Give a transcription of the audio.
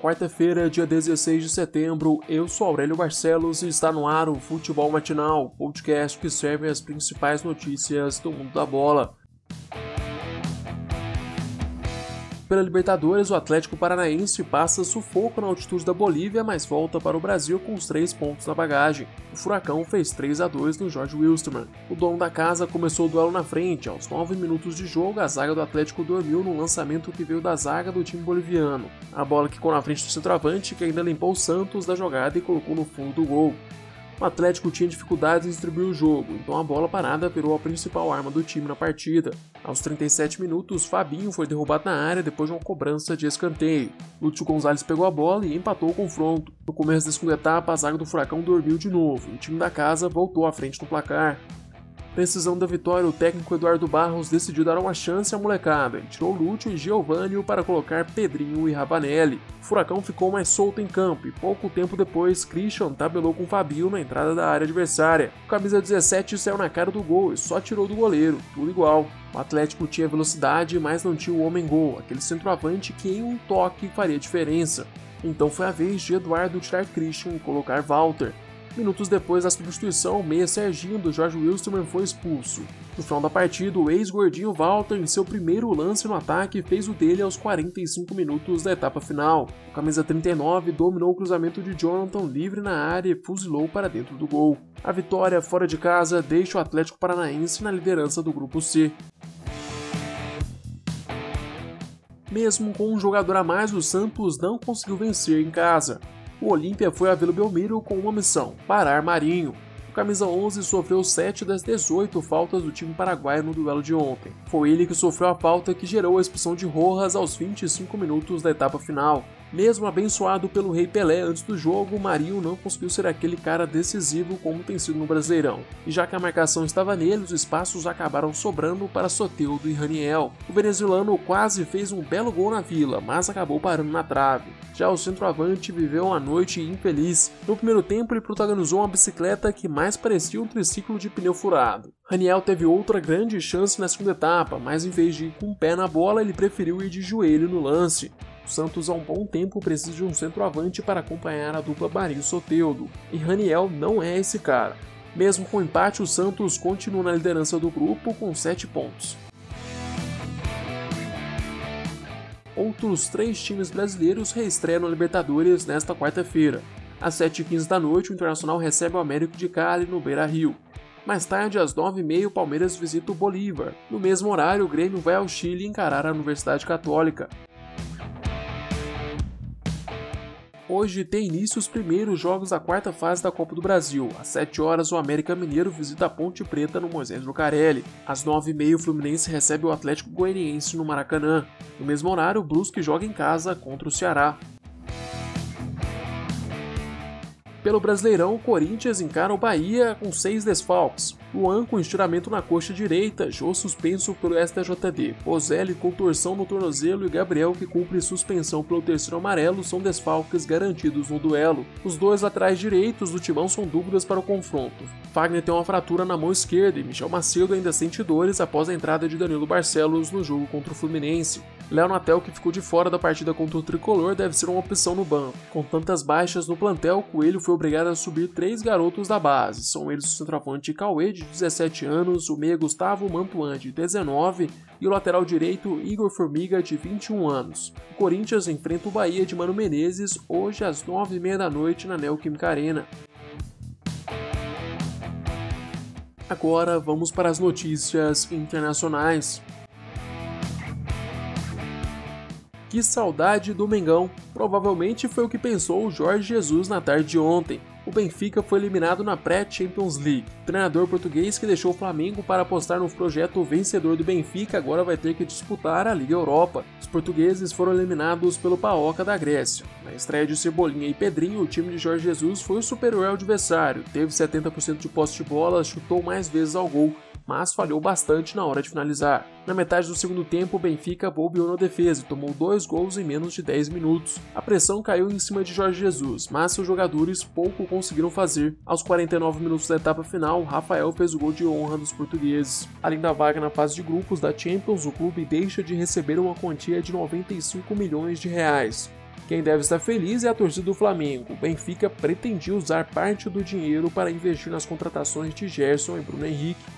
Quarta-feira, dia 16 de setembro, eu sou Aurélio Barcelos e está no ar o Futebol Matinal, podcast que serve as principais notícias do mundo da bola. Pela Libertadores, o Atlético Paranaense passa sufoco na altitude da Bolívia, mas volta para o Brasil com os três pontos na bagagem. O Furacão fez 3 a 2 no Jorge Wilstermann. O dono da casa começou o duelo na frente. Aos 9 minutos de jogo, a zaga do Atlético dormiu no lançamento que veio da zaga do time boliviano. A bola ficou na frente do centroavante, que ainda limpou o Santos da jogada e colocou no fundo do gol. O Atlético tinha dificuldades em distribuir o jogo, então a bola parada virou a principal arma do time na partida. Aos 37 minutos, Fabinho foi derrubado na área depois de uma cobrança de escanteio. Lúcio Gonzalez pegou a bola e empatou o confronto. No começo da segunda etapa, a zaga do Furacão dormiu de novo e o time da casa voltou à frente no placar. Precisão da vitória, o técnico Eduardo Barros decidiu dar uma chance à molecada. Ele tirou Lúcio e Giovanni para colocar Pedrinho e Ravanelli. O Furacão ficou mais solto em campo e pouco tempo depois, Christian tabelou com Fabio na entrada da área adversária. O camisa 17 saiu na cara do gol e só tirou do goleiro, tudo igual. O Atlético tinha velocidade, mas não tinha o homem-gol, aquele centroavante que em um toque faria diferença. Então foi a vez de Eduardo tirar Christian e colocar Walter. Minutos depois da substituição, o meia Serginho do Jorge Wilstermann foi expulso. No final da partida, o ex-gordinho Walter, em seu primeiro lance no ataque, fez o dele aos 45 minutos da etapa final. O camisa 39 dominou o cruzamento de Jonathan livre na área e fuzilou para dentro do gol. A vitória fora de casa deixa o Atlético Paranaense na liderança do grupo C. Mesmo com um jogador a mais, o Santos não conseguiu vencer em casa o Olímpia foi a Vila Belmiro com uma missão: parar Marinho. O camisa 11 sofreu 7 das 18 faltas do time paraguaio no duelo de ontem. Foi ele que sofreu a falta que gerou a expulsão de Rojas aos 25 minutos da etapa final. Mesmo abençoado pelo Rei Pelé antes do jogo, Marinho não conseguiu ser aquele cara decisivo como tem sido no Brasileirão. E já que a marcação estava nele, os espaços acabaram sobrando para Soteudo e Raniel. O venezuelano quase fez um belo gol na vila, mas acabou parando na trave. Já o centroavante viveu uma noite infeliz. No primeiro tempo, ele protagonizou uma bicicleta que mais parecia um triciclo de pneu furado. Raniel teve outra grande chance na segunda etapa, mas em vez de ir com o pé na bola, ele preferiu ir de joelho no lance. O Santos há um bom tempo precisa de um centroavante para acompanhar a dupla Marinho Soteudo, e Raniel não é esse cara. Mesmo com o empate, o Santos continua na liderança do grupo com 7 pontos. Outros três times brasileiros reestreiam na Libertadores nesta quarta-feira. Às 7h15 da noite, o Internacional recebe o Américo de Cali no Beira-Rio. Mais tarde, às 9h30, o Palmeiras visita o Bolívar. No mesmo horário, o Grêmio vai ao Chile encarar a Universidade Católica. Hoje tem início os primeiros jogos da quarta fase da Copa do Brasil. Às 7 horas, o América Mineiro visita a Ponte Preta no Moisés Lucarelli. Às 9h30, o Fluminense recebe o Atlético Goianiense no Maracanã. No mesmo horário, o Brusque joga em casa contra o Ceará. Pelo Brasileirão, o Corinthians encara o Bahia com seis desfalques. Luan com estiramento na coxa direita, Jô suspenso pelo STJD, Bozelli com torção no tornozelo e Gabriel que cumpre suspensão pelo terceiro amarelo são desfalques garantidos no duelo. Os dois laterais direitos do timão são dúvidas para o confronto. Fagner tem uma fratura na mão esquerda e Michel Macedo ainda sente dores após a entrada de Danilo Barcelos no jogo contra o Fluminense. Léo Natel, que ficou de fora da partida contra o Tricolor, deve ser uma opção no banco. Com tantas baixas no plantel, Coelho foi obrigado a subir três garotos da base. São eles o centroavante Cauê, de 17 anos, o meia Gustavo Mantuan, de 19 e o lateral direito Igor Formiga, de 21 anos. O Corinthians enfrenta o Bahia de Mano Menezes hoje às 9h30 da noite na Neoquímica Arena. Agora vamos para as notícias internacionais. Que saudade do Mengão! Provavelmente foi o que pensou o Jorge Jesus na tarde de ontem. O Benfica foi eliminado na pré-Champions League. O treinador português que deixou o Flamengo para apostar no projeto vencedor do Benfica agora vai ter que disputar a Liga Europa. Os portugueses foram eliminados pelo Paoca da Grécia. Na estreia de Cebolinha e Pedrinho, o time de Jorge Jesus foi o superior ao adversário, teve 70% de posse de bola, chutou mais vezes ao gol mas falhou bastante na hora de finalizar. Na metade do segundo tempo, o Benfica bobeou na defesa e tomou dois gols em menos de 10 minutos. A pressão caiu em cima de Jorge Jesus, mas seus jogadores pouco conseguiram fazer. Aos 49 minutos da etapa final, Rafael fez o gol de honra dos portugueses. Além da vaga na fase de grupos da Champions, o clube deixa de receber uma quantia de 95 milhões de reais. Quem deve estar feliz é a torcida do Flamengo. O Benfica pretendia usar parte do dinheiro para investir nas contratações de Gerson e Bruno Henrique.